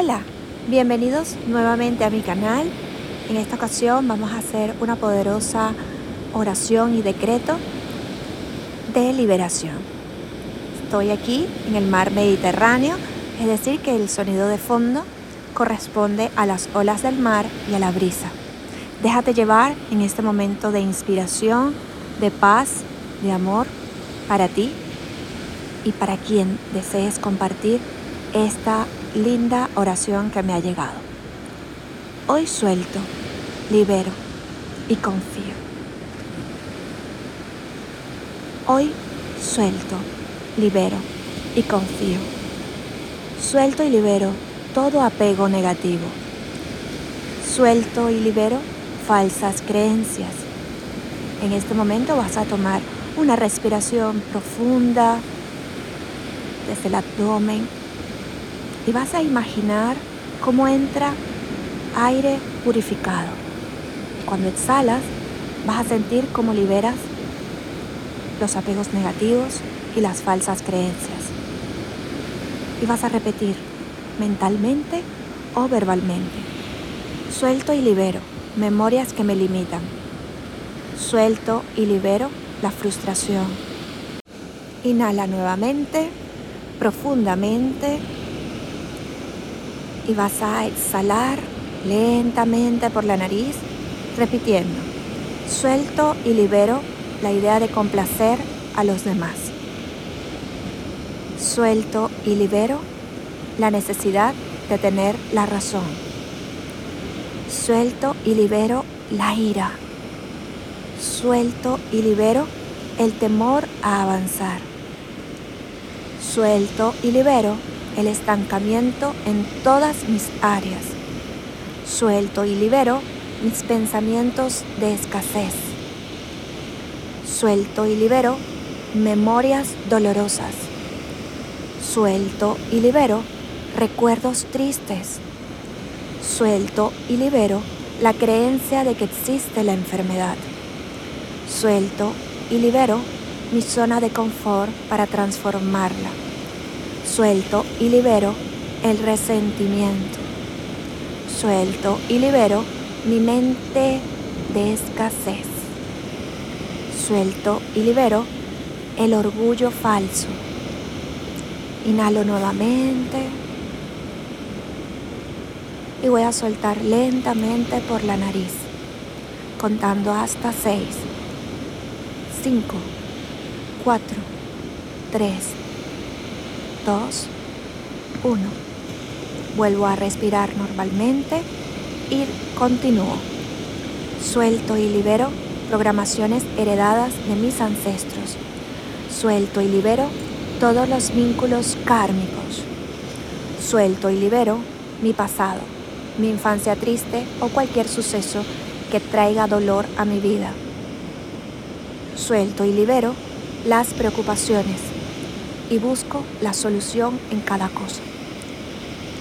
Hola, bienvenidos nuevamente a mi canal. En esta ocasión vamos a hacer una poderosa oración y decreto de liberación. Estoy aquí en el mar Mediterráneo, es decir, que el sonido de fondo corresponde a las olas del mar y a la brisa. Déjate llevar en este momento de inspiración, de paz, de amor para ti y para quien desees compartir esta linda oración que me ha llegado. Hoy suelto, libero y confío. Hoy suelto, libero y confío. Suelto y libero todo apego negativo. Suelto y libero falsas creencias. En este momento vas a tomar una respiración profunda desde el abdomen y vas a imaginar cómo entra aire purificado. Cuando exhalas, vas a sentir cómo liberas los apegos negativos y las falsas creencias. Y vas a repetir mentalmente o verbalmente. Suelto y libero memorias que me limitan. Suelto y libero la frustración. Inhala nuevamente, profundamente y vas a exhalar lentamente por la nariz, repitiendo, suelto y libero la idea de complacer a los demás. Suelto y libero la necesidad de tener la razón. Suelto y libero la ira. Suelto y libero el temor a avanzar. Suelto y libero el estancamiento en todas mis áreas. Suelto y libero mis pensamientos de escasez. Suelto y libero memorias dolorosas. Suelto y libero recuerdos tristes. Suelto y libero la creencia de que existe la enfermedad. Suelto y libero mi zona de confort para transformarla Suelto y libero el resentimiento. Suelto y libero mi mente de escasez. Suelto y libero el orgullo falso. Inhalo nuevamente y voy a soltar lentamente por la nariz, contando hasta 6, 5, 4, 3, 2, 1. Vuelvo a respirar normalmente y continúo. Suelto y libero programaciones heredadas de mis ancestros. Suelto y libero todos los vínculos kármicos. Suelto y libero mi pasado, mi infancia triste o cualquier suceso que traiga dolor a mi vida. Suelto y libero las preocupaciones y busco la solución en cada cosa.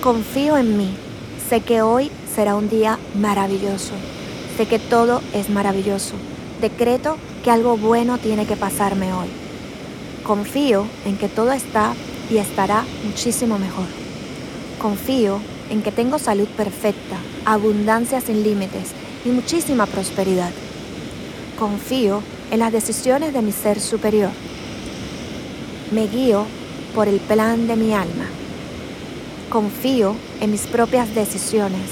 Confío en mí. Sé que hoy será un día maravilloso. Sé que todo es maravilloso. Decreto que algo bueno tiene que pasarme hoy. Confío en que todo está y estará muchísimo mejor. Confío en que tengo salud perfecta, abundancia sin límites y muchísima prosperidad. Confío en las decisiones de mi ser superior me guío por el plan de mi alma. Confío en mis propias decisiones.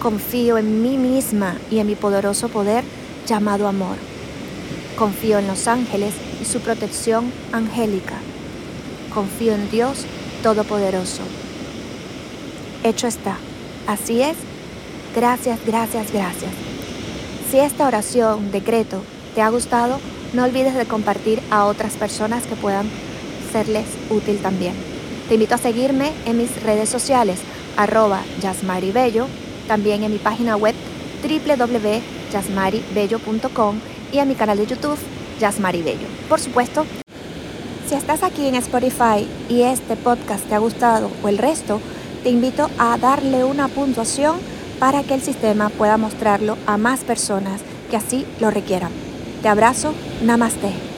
Confío en mí misma y en mi poderoso poder llamado amor. Confío en los ángeles y su protección angélica. Confío en Dios Todopoderoso. Hecho está. Así es. Gracias, gracias, gracias. Si esta oración, decreto, te ha gustado, no olvides de compartir a otras personas que puedan serles útil también. Te invito a seguirme en mis redes sociales, arroba yasmaribello, también en mi página web www.yasmaribello.com y en mi canal de YouTube, Yasmaribello. Por supuesto, si estás aquí en Spotify y este podcast te ha gustado o el resto, te invito a darle una puntuación para que el sistema pueda mostrarlo a más personas que así lo requieran. Te abrazo, namaste.